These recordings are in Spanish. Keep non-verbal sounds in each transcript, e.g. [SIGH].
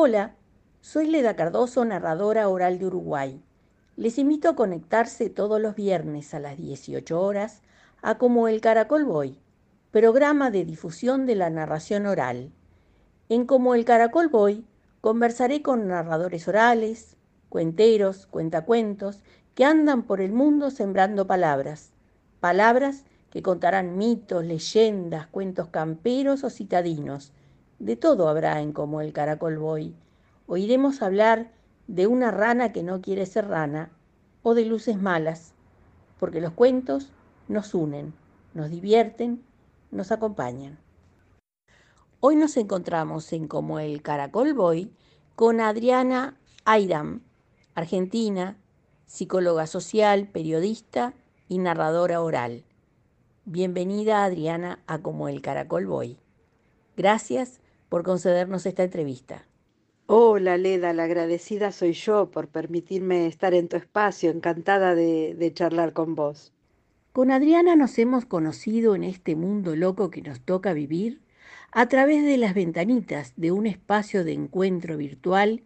Hola, soy Leda Cardoso, narradora oral de Uruguay. Les invito a conectarse todos los viernes a las 18 horas a Como el Caracol Boy, programa de difusión de la narración oral. En Como el Caracol Boy conversaré con narradores orales, cuenteros, cuentacuentos, que andan por el mundo sembrando palabras, palabras que contarán mitos, leyendas, cuentos camperos o citadinos. De todo habrá en Como el Caracol Boy. Oiremos hablar de una rana que no quiere ser rana o de luces malas, porque los cuentos nos unen, nos divierten, nos acompañan. Hoy nos encontramos en Como el Caracol Boy con Adriana Airam, argentina, psicóloga social, periodista y narradora oral. Bienvenida Adriana a Como el Caracol Boy. Gracias por concedernos esta entrevista. Hola Leda, la agradecida soy yo por permitirme estar en tu espacio, encantada de, de charlar con vos. Con Adriana nos hemos conocido en este mundo loco que nos toca vivir a través de las ventanitas de un espacio de encuentro virtual,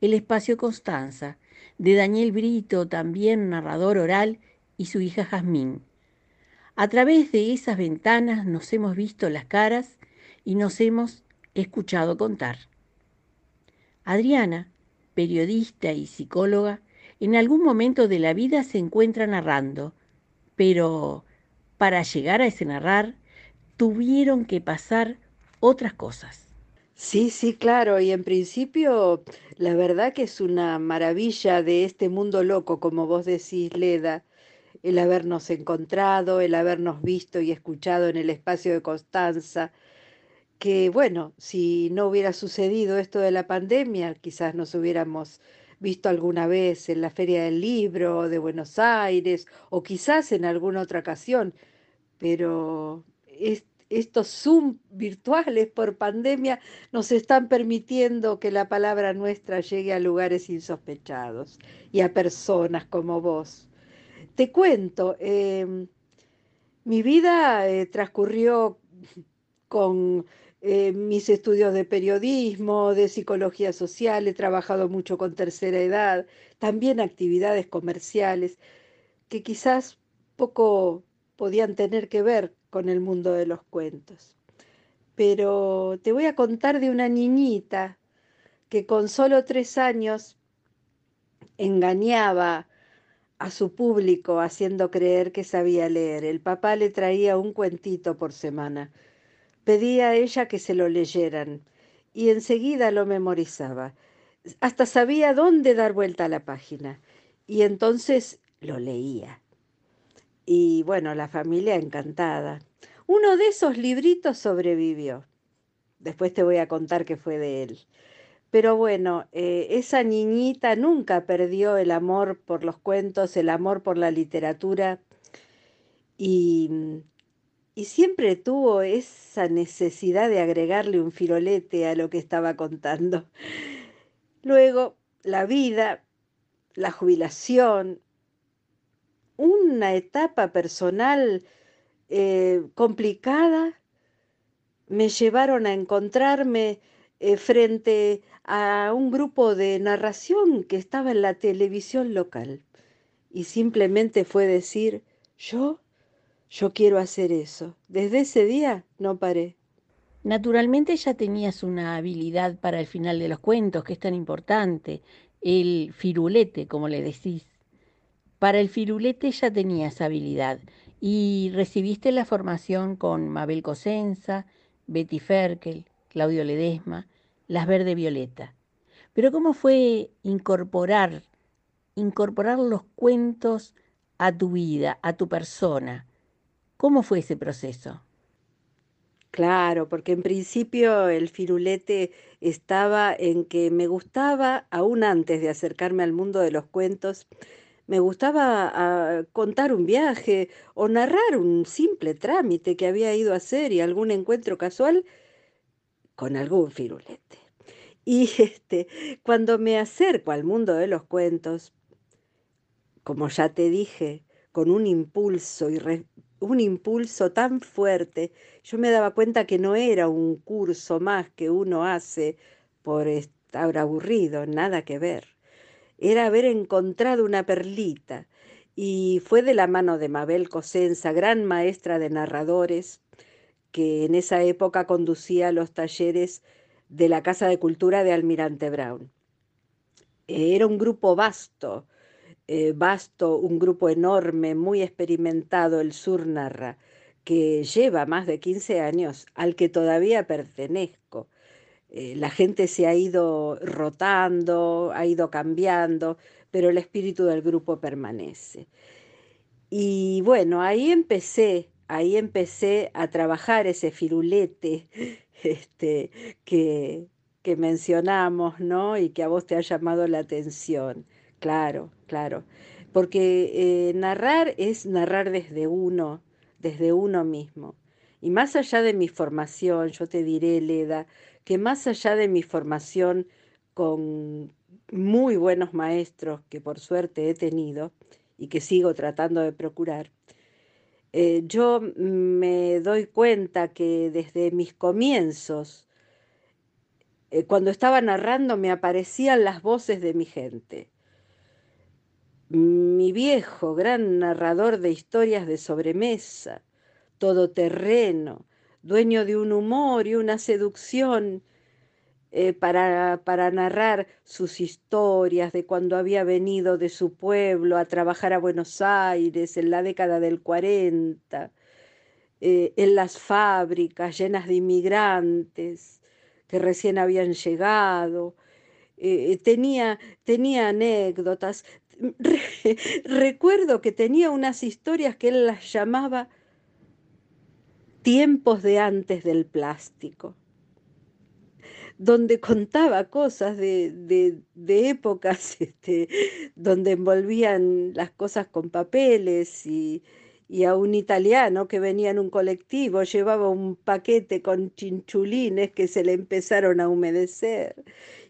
el espacio Constanza, de Daniel Brito, también narrador oral, y su hija Jazmín. A través de esas ventanas nos hemos visto las caras y nos hemos escuchado contar. Adriana, periodista y psicóloga, en algún momento de la vida se encuentra narrando, pero para llegar a ese narrar tuvieron que pasar otras cosas. Sí, sí, claro, y en principio la verdad que es una maravilla de este mundo loco, como vos decís, Leda, el habernos encontrado, el habernos visto y escuchado en el espacio de Constanza, que bueno, si no hubiera sucedido esto de la pandemia, quizás nos hubiéramos visto alguna vez en la Feria del Libro de Buenos Aires o quizás en alguna otra ocasión, pero estos Zoom virtuales por pandemia nos están permitiendo que la palabra nuestra llegue a lugares insospechados y a personas como vos. Te cuento, em, mi vida eh, transcurrió con eh, mis estudios de periodismo, de psicología social, he trabajado mucho con tercera edad, también actividades comerciales que quizás poco podían tener que ver con el mundo de los cuentos. Pero te voy a contar de una niñita que con solo tres años engañaba a su público haciendo creer que sabía leer. El papá le traía un cuentito por semana. Pedía a ella que se lo leyeran y enseguida lo memorizaba. Hasta sabía dónde dar vuelta a la página y entonces lo leía. Y bueno, la familia encantada. Uno de esos libritos sobrevivió. Después te voy a contar qué fue de él. Pero bueno, eh, esa niñita nunca perdió el amor por los cuentos, el amor por la literatura y, y siempre tuvo esa necesidad de agregarle un firolete a lo que estaba contando. Luego, la vida, la jubilación, una etapa personal eh, complicada, me llevaron a encontrarme eh, frente a un grupo de narración que estaba en la televisión local. Y simplemente fue decir, yo, yo quiero hacer eso. Desde ese día no paré. Naturalmente ya tenías una habilidad para el final de los cuentos, que es tan importante, el firulete, como le decís. Para el firulete ya tenías habilidad y recibiste la formación con Mabel Cosenza, Betty Ferkel, Claudio Ledesma, las verde violeta. Pero ¿cómo fue incorporar, incorporar los cuentos a tu vida, a tu persona? ¿Cómo fue ese proceso? Claro, porque en principio el firulete estaba en que me gustaba, aún antes de acercarme al mundo de los cuentos, me gustaba ah, contar un viaje o narrar un simple trámite que había ido a hacer y algún encuentro casual con algún firulete. Y [LAUGHS] este, cuando me acerco al mundo de los cuentos, como ya te dije, con un impulso y un impulso tan fuerte, yo me daba cuenta que no era un curso más que uno hace por estar aburrido, nada que ver. Era haber encontrado una perlita y fue de la mano de Mabel Cosenza, gran maestra de narradores, que en esa época conducía los talleres de la Casa de Cultura de Almirante Brown. Era un grupo vasto, eh, vasto, un grupo enorme, muy experimentado, el Sur Narra, que lleva más de 15 años, al que todavía pertenezco. Eh, la gente se ha ido rotando, ha ido cambiando, pero el espíritu del grupo permanece. Y bueno, ahí empecé, ahí empecé a trabajar ese firulete [LAUGHS] este, que, que mencionamos, ¿no? Y que a vos te ha llamado la atención. Claro, claro. Porque eh, narrar es narrar desde uno, desde uno mismo. Y más allá de mi formación, yo te diré, Leda, que más allá de mi formación con muy buenos maestros que por suerte he tenido y que sigo tratando de procurar, eh, yo me doy cuenta que desde mis comienzos, eh, cuando estaba narrando, me aparecían las voces de mi gente. Mi viejo, gran narrador de historias de sobremesa, todoterreno, dueño de un humor y una seducción eh, para, para, narrar sus historias de cuando había venido de su pueblo a trabajar a Buenos Aires en la década del 40, eh, en las fábricas llenas de inmigrantes que recién habían llegado. Eh, tenía, tenía anécdotas. [LAUGHS] recuerdo que tenía unas historias que él las llamaba tiempos de antes del plástico donde contaba cosas de, épocas [LAUGHS] este, donde envolvían las cosas con papeles y, y, a un italiano que venía en un colectivo llevaba un paquete con chinchulines que se le empezaron a humedecer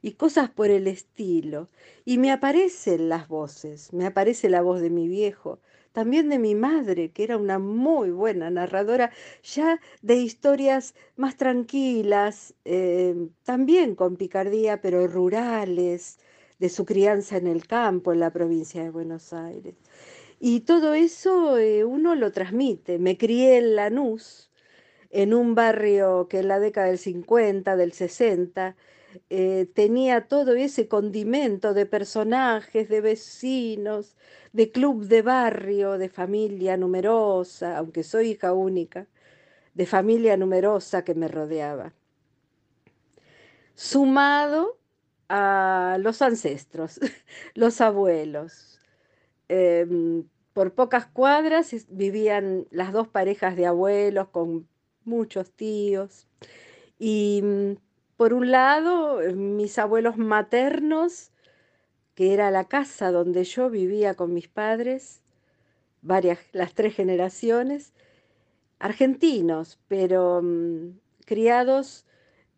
y cosas por el estilo. Y me aparecen las voces, me aparece la voz de mi viejo, también de mi madre, que era una muy buena narradora, ya de historias más tranquilas, eh, también con picardía, pero rurales, de su crianza en el campo, en la provincia de Buenos Aires. Y todo eso eh, uno lo transmite. Me crié en Lanús, en un barrio que en la década del 50, del 60, eh, tenía todo ese condimento de personajes, de vecinos, de club de barrio, de familia numerosa, aunque soy hija única, de familia numerosa que me rodeaba. Sumado a los ancestros, [LAUGHS] los abuelos. Em, por pocas cuadras vivían las dos parejas de abuelos con muchos tíos. Y mm, por un lado, mis abuelos maternos que era la casa donde yo vivía con mis padres, varias, las tres generaciones, argentinos, pero mm, criados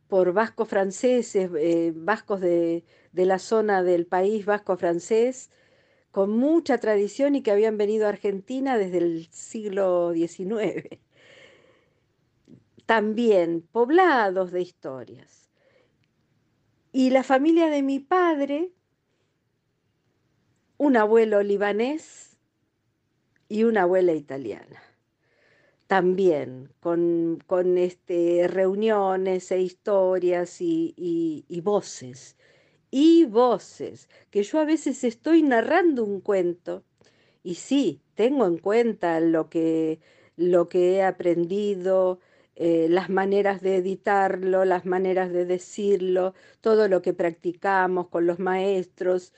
por vascos franceses, eh, vascos de, de la zona del país vasco francés, con mucha tradición y que habían venido a Argentina desde el siglo XIX. También poblados de historias. Y la familia de mi padre, un abuelo libanés y una abuela italiana. También con, con este, reuniones e historias y, y voces. Y voces, que yo a veces estoy narrando un cuento y sí, tengo en cuenta lo que, lo que he aprendido, eh, las maneras de editarlo, las maneras de decirlo, todo lo que practicamos con los maestros,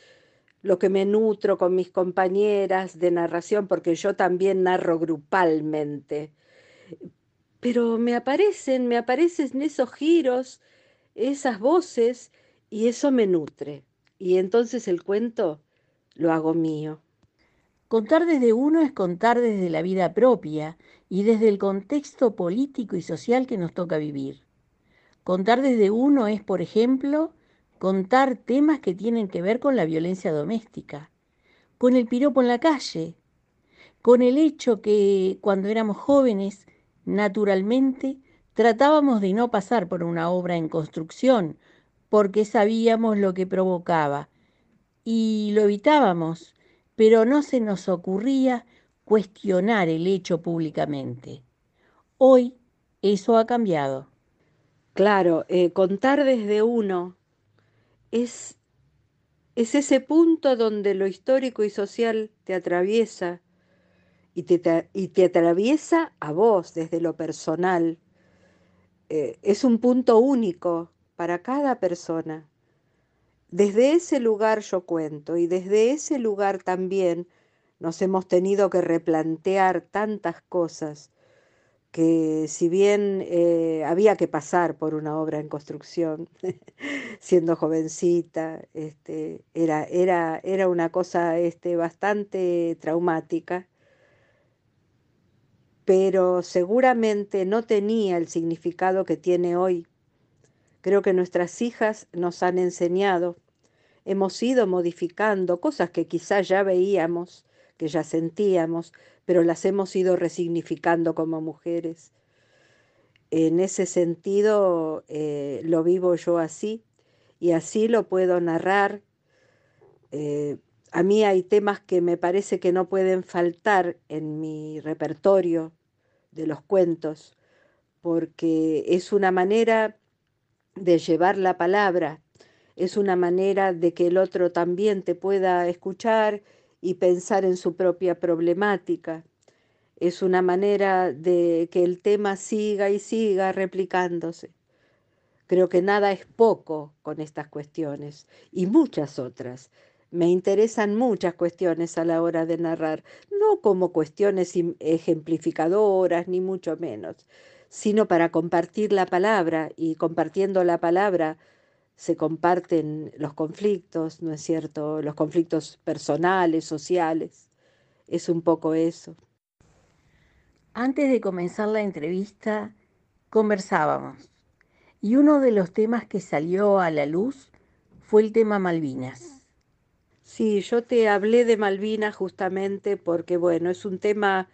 lo que me nutro con mis compañeras de narración, porque yo también narro grupalmente. Pero me aparecen, me aparecen esos giros, esas voces, y eso me nutre. Y entonces el cuento lo hago mío. Contar desde uno es contar desde la vida propia y desde el contexto político y social que nos toca vivir. Contar desde uno es, por ejemplo, contar temas que tienen que ver con la violencia doméstica, con el piropo en la calle, con el hecho que cuando éramos jóvenes, naturalmente, tratábamos de no pasar por una obra en construcción porque sabíamos lo que provocaba y lo evitábamos, pero no se nos ocurría cuestionar el hecho públicamente. Hoy eso ha cambiado. Claro, eh, contar desde uno es, es ese punto donde lo histórico y social te atraviesa y te, y te atraviesa a vos desde lo personal. Eh, es un punto único para cada persona. Desde ese lugar yo cuento y desde ese lugar también nos hemos tenido que replantear tantas cosas que si bien eh, había que pasar por una obra en construcción, [LAUGHS] siendo jovencita, este, era, era, era una cosa este, bastante traumática, pero seguramente no tenía el significado que tiene hoy. Creo que nuestras hijas nos han enseñado, hemos ido modificando cosas que quizás ya veíamos, que ya sentíamos, pero las hemos ido resignificando como mujeres. En ese sentido eh, lo vivo yo así y así lo puedo narrar. Eh, a mí hay temas que me parece que no pueden faltar en mi repertorio de los cuentos, porque es una manera de llevar la palabra, es una manera de que el otro también te pueda escuchar y pensar en su propia problemática. Es una manera de que el tema siga y siga replicándose. Creo que nada es poco con estas cuestiones y muchas otras. Me interesan muchas cuestiones a la hora de narrar, no como cuestiones ejemplificadoras, ni mucho menos, sino para compartir la palabra y compartiendo la palabra se comparten los conflictos, ¿no es cierto? Los conflictos personales, sociales. Es un poco eso. Antes de comenzar la entrevista, conversábamos y uno de los temas que salió a la luz fue el tema Malvinas. Sí, yo te hablé de Malvinas justamente porque, bueno, es un tema,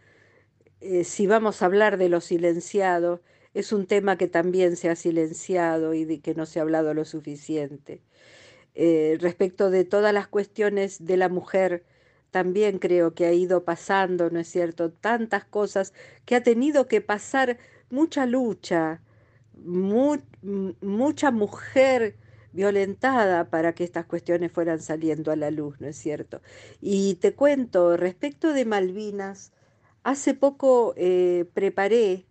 eh, si vamos a hablar de lo silenciado, es un tema que también se ha silenciado y de que no se ha hablado lo suficiente. Eh, respecto de todas las cuestiones de la mujer, también creo que ha ido pasando, ¿no es cierto? Tantas cosas que ha tenido que pasar mucha lucha, mucha mujer violentada para que estas cuestiones fueran saliendo a la luz, ¿no es cierto? Y te cuento, respecto de Malvinas, hace poco eh, preparé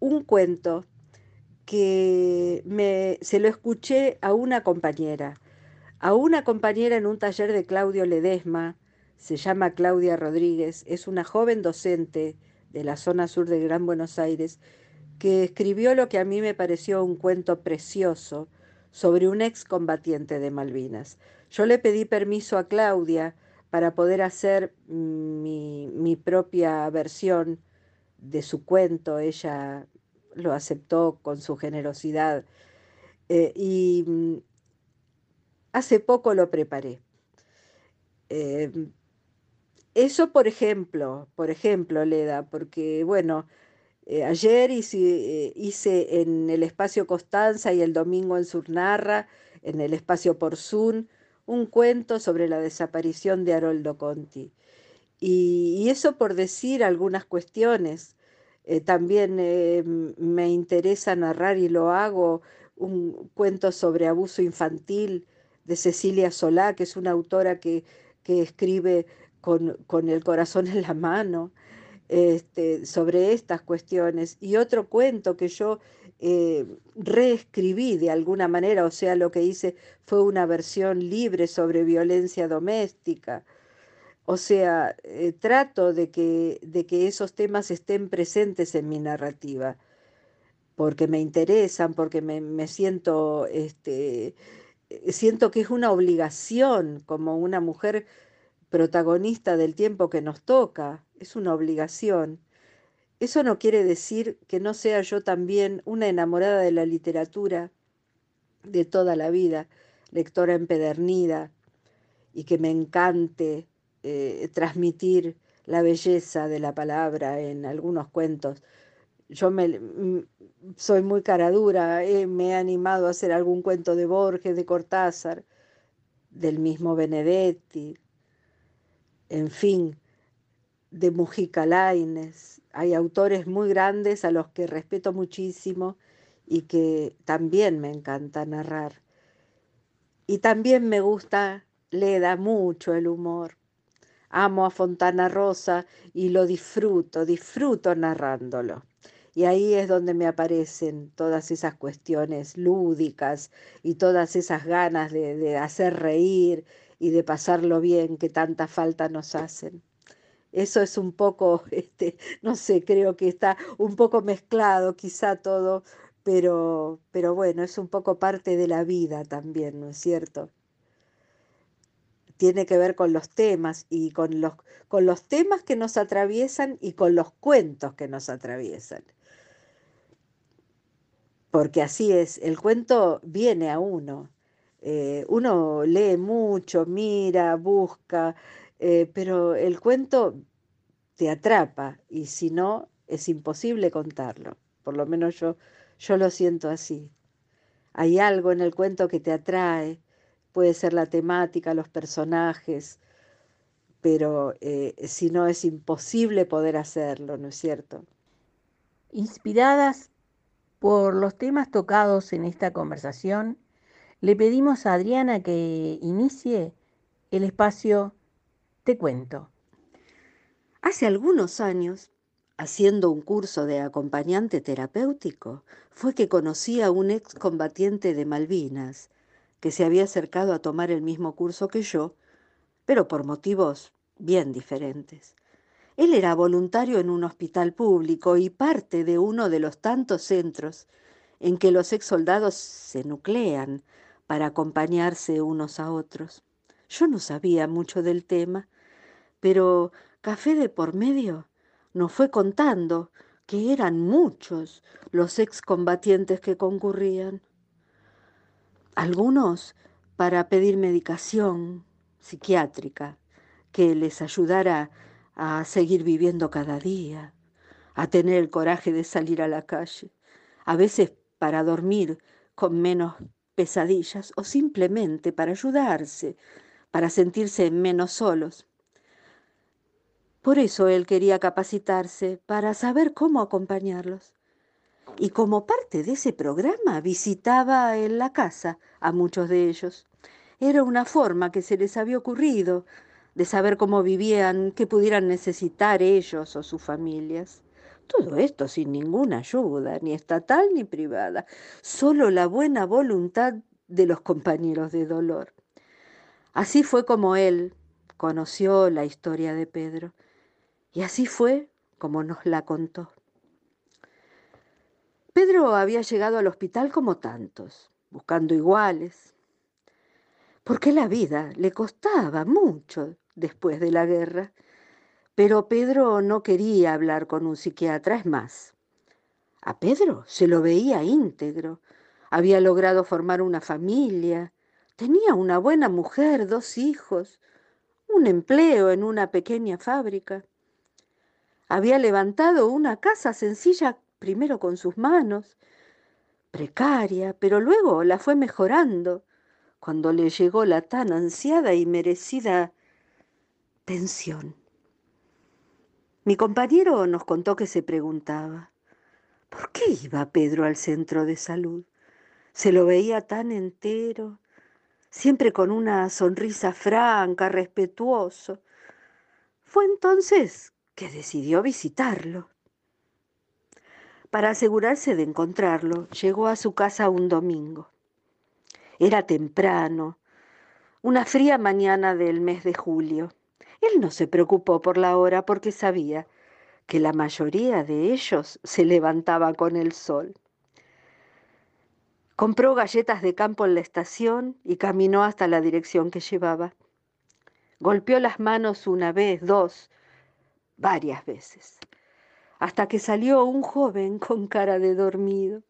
un cuento que me, se lo escuché a una compañera, a una compañera en un taller de Claudio Ledesma, se llama Claudia Rodríguez, es una joven docente de la zona sur de Gran Buenos Aires, que escribió lo que a mí me pareció un cuento precioso sobre un excombatiente de Malvinas. Yo le pedí permiso a Claudia para poder hacer mi, mi propia versión de su cuento, ella lo aceptó con su generosidad eh, y mm, hace poco lo preparé. Em, eso, por ejemplo, por ejemplo, Leda, porque bueno, eh, ayer hice, eh, hice, en el espacio Constanza y el domingo en Surnarra, en el espacio Por Zoom, un cuento sobre la desaparición de Haroldo Conti. y eso por decir algunas cuestiones eh, también eh, me interesa narrar y lo hago un cuento sobre abuso infantil de Cecilia Solá, que es una autora que, escribe con, el corazón en la mano este, sobre estas cuestiones. Y otro cuento que yo eh, reescribí de alguna manera, o sea, lo que hice fue una versión libre sobre violencia doméstica. O sea, eh, trato de que, de que esos temas estén presentes en mi narrativa, porque me interesan, porque me, siento, este, eh, siento que es una obligación como una mujer protagonista del tiempo que nos toca, es una obligación. Eso no quiere decir que no sea yo también una enamorada de la literatura de toda la vida, lectora empedernida, y que me encante eh, transmitir la belleza de la palabra en algunos cuentos yo me, mm, soy muy caradura, eh, me he animado a hacer algún cuento de Borges, de Cortázar, del mismo Benedetti, en fin, de Mujica Laines. Hay autores muy grandes a los que respeto muchísimo y que también me encanta narrar. Y también me gusta, le da mucho el humor. Amo a Fontana Rosa y lo disfruto, disfruto narrándolo. Y ahí es donde me aparecen todas esas cuestiones lúdicas y todas esas ganas de, hacer reír y de pasarlo bien que tanta falta nos hacen. Eso es un poco, [LAUGHS] este, no sé, creo que está un poco mezclado quizá todo, pero, pero bueno, es un poco parte de la vida también, ¿no es cierto? Tiene que ver con los temas y con los, con los temas que nos atraviesan y con los cuentos que nos atraviesan porque así es, el cuento viene a uno. Eh, uno lee mucho, mira, busca, eh, pero el cuento te atrapa y si no, es imposible contarlo. Por lo menos yo, yo lo siento así. Hay algo en el cuento que te atrae, puede ser la temática, los personajes, pero eh, si no es imposible poder hacerlo, ¿no es cierto? Inspiradas por los temas tocados en esta conversación, le pedimos a Adriana que inicie el espacio Te cuento. Hace algunos años, haciendo un curso de acompañante terapéutico, fue que conocí a un excombatiente de Malvinas que se había acercado a tomar el mismo curso que yo, pero por motivos bien diferentes. Él era voluntario en un hospital público y parte de uno de los tantos centros en que los ex soldados se nuclean para acompañarse unos a otros. Yo no sabía mucho del tema, pero Café de por medio nos fue contando que eran muchos los excombatientes que concurrían. Algunos para pedir medicación psiquiátrica que les ayudara a seguir viviendo cada día, a tener el coraje de salir a la calle, a veces para dormir con menos pesadillas o simplemente para ayudarse, para sentirse menos solos. Por eso él quería capacitarse para saber cómo acompañarlos. Y como parte de ese programa visitaba en la casa a muchos de ellos. Era una forma que se les había ocurrido de saber cómo vivían, qué pudieran necesitar ellos o sus familias. Todo esto sin ninguna ayuda, ni estatal ni privada, solo la buena voluntad de los compañeros de dolor. Así fue como él conoció la historia de Pedro, y así fue como nos la contó. Pedro había llegado al hospital como tantos, buscando iguales, porque la vida le costaba mucho después de la guerra, pero Pedro no quería hablar con un psiquiatra, es más. A Pedro se lo veía íntegro, había logrado formar una familia, tenía una buena mujer, dos hijos, un empleo en una pequeña fábrica. Había levantado una casa sencilla primero con sus manos, precaria, pero luego la fue mejorando cuando le llegó la tan ansiada y merecida pensión. Mi compañero nos contó que se preguntaba, ¿por qué iba Pedro al centro de salud? Se lo veía tan entero, siempre con una sonrisa franca, respetuoso. Fue entonces que decidió visitarlo. Para asegurarse de encontrarlo, llegó a su casa un domingo. Era temprano, una fría mañana del mes de julio. Él no se preocupó por la hora porque sabía que la mayoría de ellos se levantaba con el sol. Compró galletas de campo en la estación y caminó hasta la dirección que llevaba. Golpeó las manos una vez, dos, varias veces, hasta que salió un joven [LAUGHS] con cara de dormido.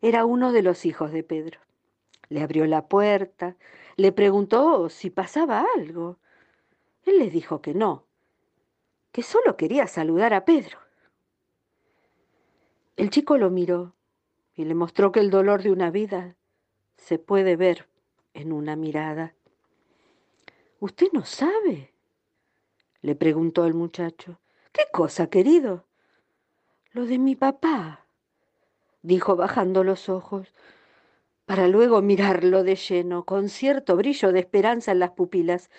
Era uno de los hijos de Pedro. Le abrió la puerta, le preguntó si pasaba algo. Él le dijo que no, que solo quería saludar a Pedro. El chico lo miró y le mostró que el dolor de una vida se puede ver en una mirada. ¿Usted no sabe? Le preguntó el muchacho. ¿Qué cosa, querido? Lo de mi papá, dijo bajando los ojos, para luego mirarlo de lleno, con cierto brillo de esperanza en las pupilas.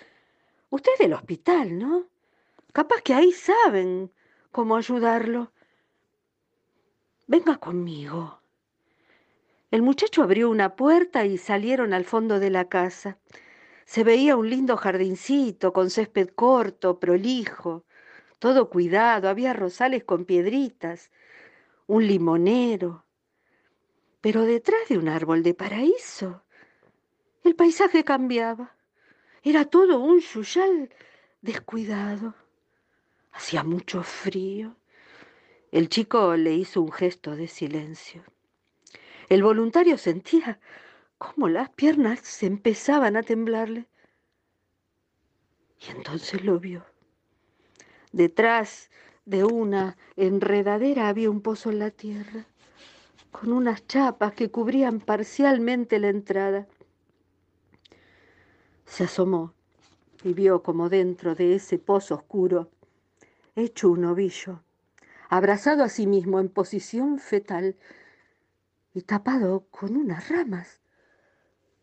Usted es del hospital, ¿no? Capaz que ahí saben cómo ayudarlo. Venga conmigo. El muchacho abrió una puerta y salieron al fondo de la casa. Se veía un lindo jardincito con césped corto, prolijo, todo cuidado, había rosales con piedritas, un limonero. Pero detrás de un árbol de paraíso, el paisaje cambiaba. Era todo un yuyal descuidado. Hacía mucho frío. El chico le hizo un gesto de silencio. El voluntario sentía cómo las piernas se empezaban a temblarle. Y entonces lo vio. Detrás de una enredadera había un pozo en la tierra, con unas chapas que cubrían parcialmente la entrada. Se asomó y vio como dentro de ese pozo oscuro, hecho un ovillo, abrazado a sí mismo en posición fetal y tapado con unas ramas.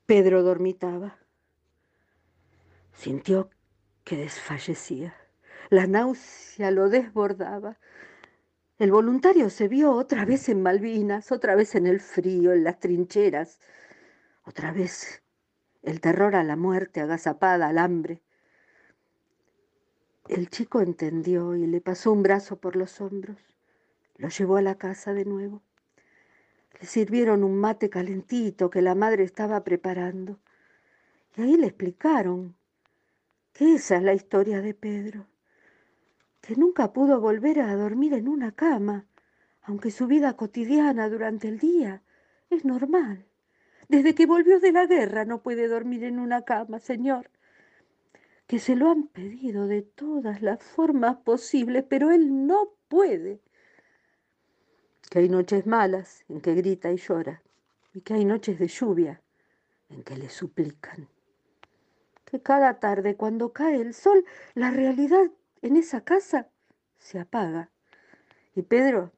Pedro dormitaba. Sintió que desfallecía. La náusea lo desbordaba. El voluntario se vio otra vez en Malvinas, otra vez en el frío, en las trincheras, otra vez el terror a la muerte agazapada, al hambre. El chico entendió y le pasó un brazo por los hombros. Lo llevó a la casa de nuevo. Le sirvieron un mate calentito que la madre estaba preparando. Y ahí le explicaron que esa es la historia de Pedro, que nunca pudo volver a dormir en una cama, aunque su vida cotidiana durante el día es normal. Desde que volvió de la guerra no puede dormir en una cama, señor. Que se lo han pedido de todas las formas posibles, pero él no puede que hay noches malas en que grita y llora, y que hay noches de lluvia en que le suplican. Que cada tarde cuando cae el sol, la realidad en esa casa se apaga. Y Pedro,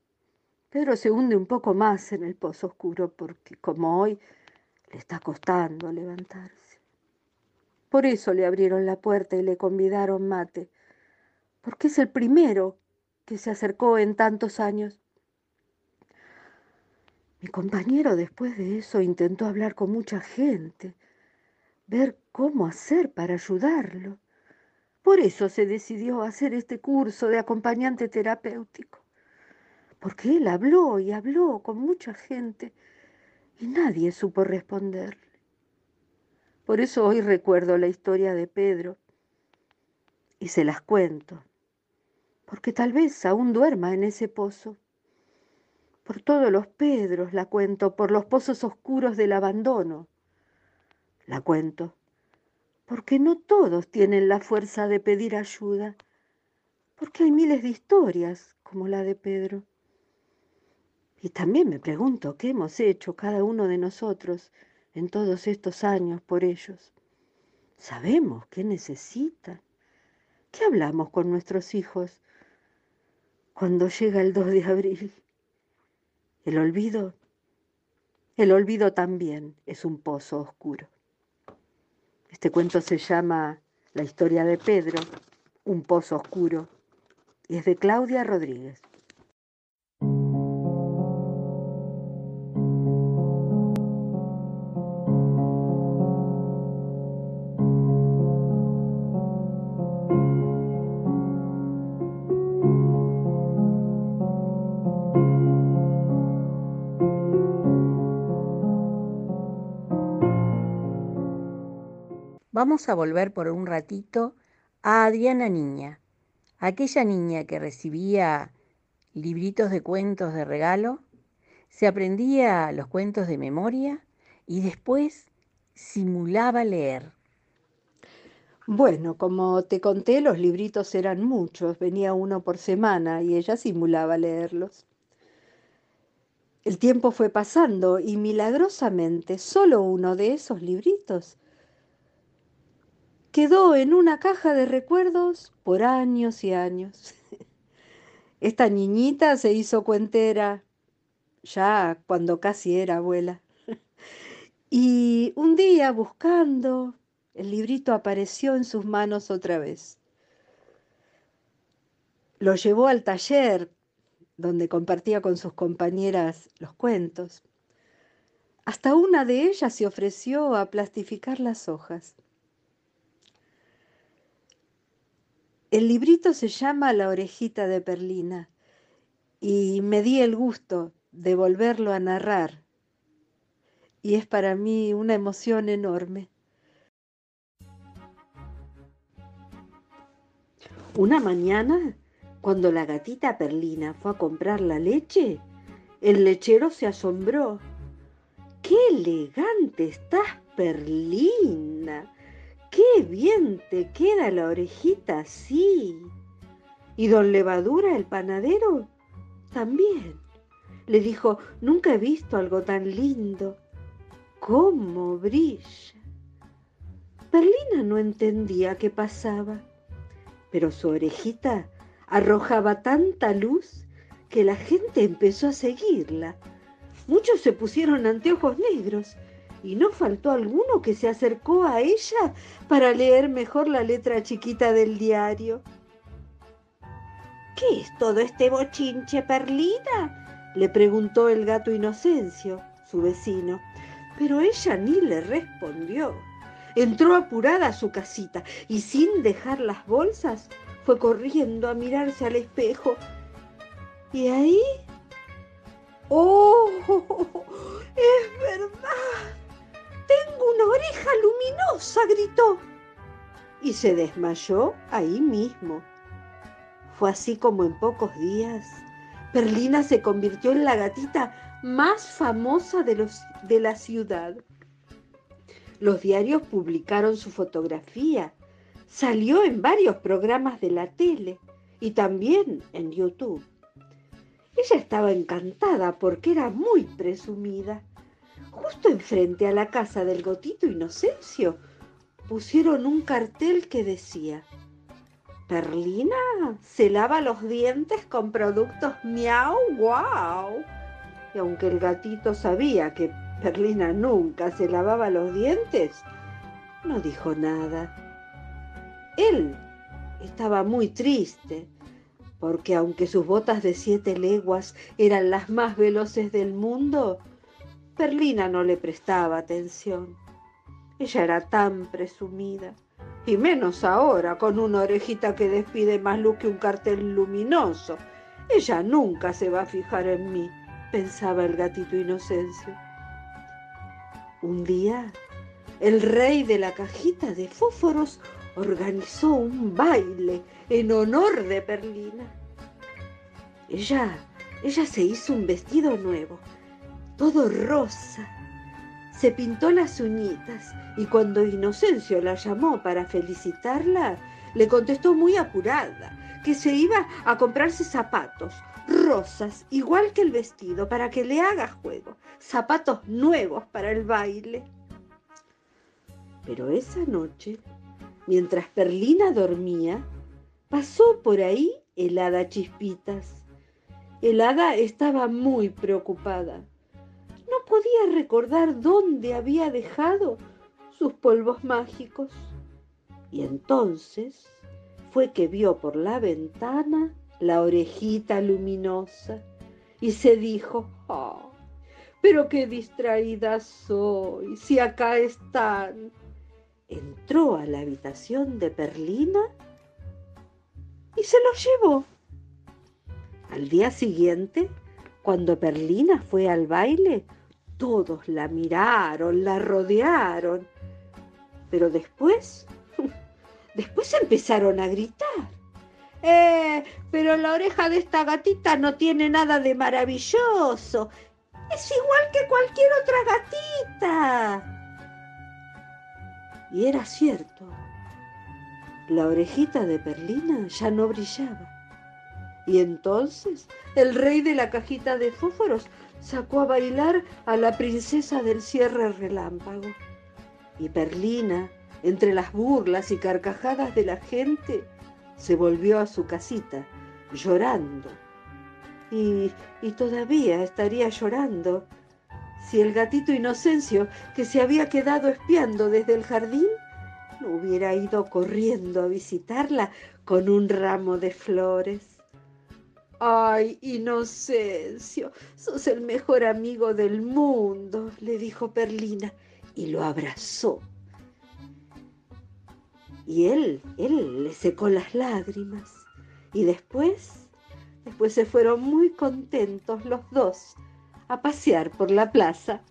Pedro se hunde un poco más en el pozo oscuro porque como hoy le está costando levantarse. Por eso le abrieron la puerta y le convidaron mate, porque es el primero que se acercó en tantos años mi compañero después de eso intentó hablar con mucha gente, ver cómo hacer para ayudarlo. Por eso se decidió hacer este curso de acompañante terapéutico, porque él habló y habló con mucha gente y nadie supo responderle. Por eso hoy recuerdo la historia de Pedro y se las cuento, porque tal vez aún duerma en ese pozo por todos los Pedros la cuento, por los pozos oscuros del abandono. La cuento, porque no todos tienen la fuerza de pedir ayuda, porque hay miles de historias como la de Pedro. Y también me pregunto qué hemos hecho cada uno de nosotros en todos estos años por ellos. Sabemos qué necesitan. ¿Qué hablamos con nuestros hijos cuando llega el 2 de abril? El olvido, el olvido también es un pozo oscuro. Este cuento se llama La historia de Pedro, un pozo oscuro, y es de Claudia Rodríguez. A volver por un ratito a Adriana Niña, aquella niña que recibía libritos de cuentos de regalo, se aprendía los cuentos de memoria y después simulaba leer. Bueno, como te conté, los libritos eran muchos, venía uno por semana y ella simulaba leerlos. El tiempo fue pasando y milagrosamente solo uno de esos libritos quedó en una caja de recuerdos por años y años. [LAUGHS] Esta niñita se hizo cuentera ya cuando casi era abuela. [LAUGHS] Y un día buscando, el librito apareció en sus manos otra vez. Lo llevó al taller donde compartía con sus compañeras los cuentos. Hasta una de ellas se ofreció a plastificar las hojas. El librito se llama La orejita de Perlina y me di el gusto de volverlo a narrar y es para mí una emoción enorme. Una mañana, cuando la gatita Perlina fue a comprar la leche, el lechero se asombró. ¡Qué elegante estás, Perlina! ¡Qué bien te queda la orejita así! ¿Y don Levadura, el panadero? También. Le dijo, nunca he visto algo tan lindo. ¡Cómo brilla! Perlina no entendía qué pasaba, pero su orejita arrojaba tanta luz que la gente empezó a seguirla. Muchos se pusieron anteojos negros y no faltó alguno que se acercó a ella para leer mejor la letra chiquita del diario. ¿Qué es todo este bochinche, Perlina? le preguntó el gato Inocencio, su vecino, pero ella ni le respondió. Entró apurada a su casita y sin dejar las bolsas fue corriendo a mirarse al espejo. Y ahí... ¡Oh! [LAUGHS] ¡Es verdad! Tengo una oreja luminosa, gritó. Y se desmayó ahí mismo. Fue así como en pocos días Perlina se convirtió en la gatita más famosa de, los, de la ciudad. Los diarios publicaron su fotografía. Salió en varios programas de la tele y también en YouTube. Ella estaba encantada porque era muy presumida. Justo enfrente a la casa del gotito Inocencio pusieron un cartel que decía, Perlina se lava los dientes con productos miau wow. Y aunque el gatito sabía que Perlina nunca se lavaba los dientes, no dijo nada. Él estaba muy triste, porque aunque sus botas de siete leguas eran las más veloces del mundo, Perlina no le prestaba atención. Ella era tan presumida, y menos ahora con una orejita que despide más luz que un cartel luminoso. Ella nunca se va a fijar en mí, pensaba el gatito Inocencio. Un día, el rey de la cajita de fósforos organizó un baile en honor de Perlina. Ella, ella se hizo un vestido nuevo todo rosa. Se pintó las uñitas y cuando Inocencio la llamó para felicitarla, le contestó muy apurada que se iba a comprarse zapatos rosas, igual que el vestido, para que le haga juego, zapatos nuevos para el baile. Pero esa noche, mientras Perlina dormía, pasó por ahí el hada Chispitas. El hada estaba muy preocupada no podía recordar dónde había dejado sus polvos mágicos. Y entonces fue que vio por la ventana la orejita luminosa y se dijo, oh, pero qué distraída soy, si acá están. Entró a la habitación de Perlina y se lo llevó. Al día siguiente, cuando Perlina fue al baile, todos la miraron, la rodearon, pero después, [LAUGHS] después empezaron a gritar. Eh, pero la oreja de esta gatita no tiene nada de maravilloso. Es igual que cualquier otra gatita. Y era cierto. La orejita de Perlina ya no brillaba. Y entonces el rey de la cajita de fósforos sacó a bailar a la princesa del cierre relámpago. Y Perlina, entre las burlas y carcajadas de la gente, se volvió a su casita, llorando. Y, y todavía estaría llorando si el gatito Inocencio, que se había quedado espiando desde el jardín, no hubiera ido corriendo a visitarla con un ramo de flores. Ay, Inocencio, sos el mejor amigo del mundo, le dijo Perlina y lo abrazó. Y él, él le secó las lágrimas. Y después, después se fueron muy contentos los dos a pasear por la plaza.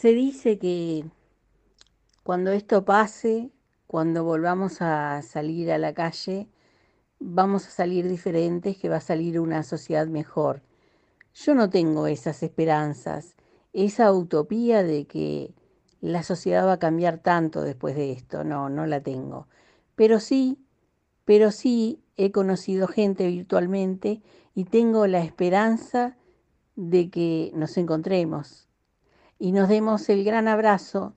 Se dice que cuando esto pase, cuando volvamos a salir a la calle, vamos a salir diferentes, que va a salir una sociedad mejor. Yo no tengo esas esperanzas, esa utopía de que la sociedad va a cambiar tanto después de esto, no, no la tengo. Pero sí, pero sí he conocido gente virtualmente y tengo la esperanza de que nos encontremos, y nos demos el gran abrazo,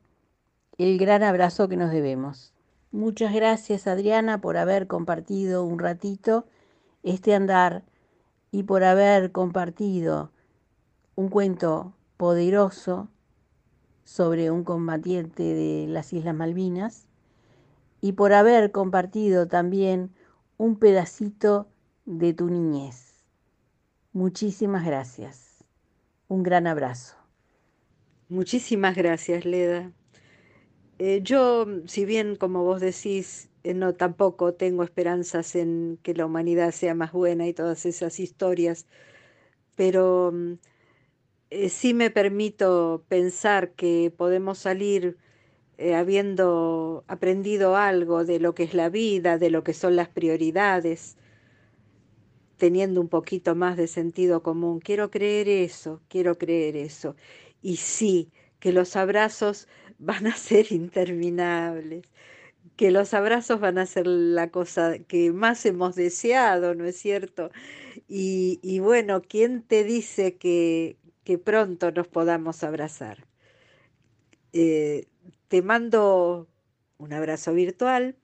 el gran abrazo que nos debemos. Muchas gracias Adriana por haber compartido un ratito este andar y por haber compartido un cuento poderoso sobre un combatiente de las Islas Malvinas y por haber compartido también un pedacito de tu niñez. Muchísimas gracias. Un gran abrazo. Muchísimas gracias, Leda. Eh, yo, si bien, como vos decís, eh, no tampoco tengo esperanzas en que la humanidad sea más buena y todas esas historias, pero mm, eh, sí me permito pensar que podemos salir habiendo aprendido algo de lo que es la vida, de lo que son las prioridades, teniendo un poquito más de sentido común. Quiero creer eso, quiero creer eso y sí, que los abrazos [LAUGHS] van a ser interminables, que los abrazos van a ser la cosa que más hemos deseado, ¿no es cierto? Y, bueno, ¿quién te dice que, pronto nos podamos abrazar? Eh, te mando un abrazo virtual,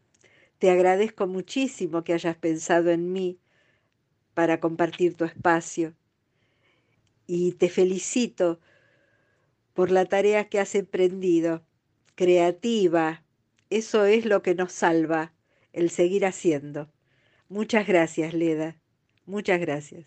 te agradezco muchísimo que hayas pensado en mí para compartir tu espacio y te felicito por la tarea que has emprendido, creativa. Eso es lo que nos salva, el seguir haciendo. Muchas gracias, Leda. Muchas gracias.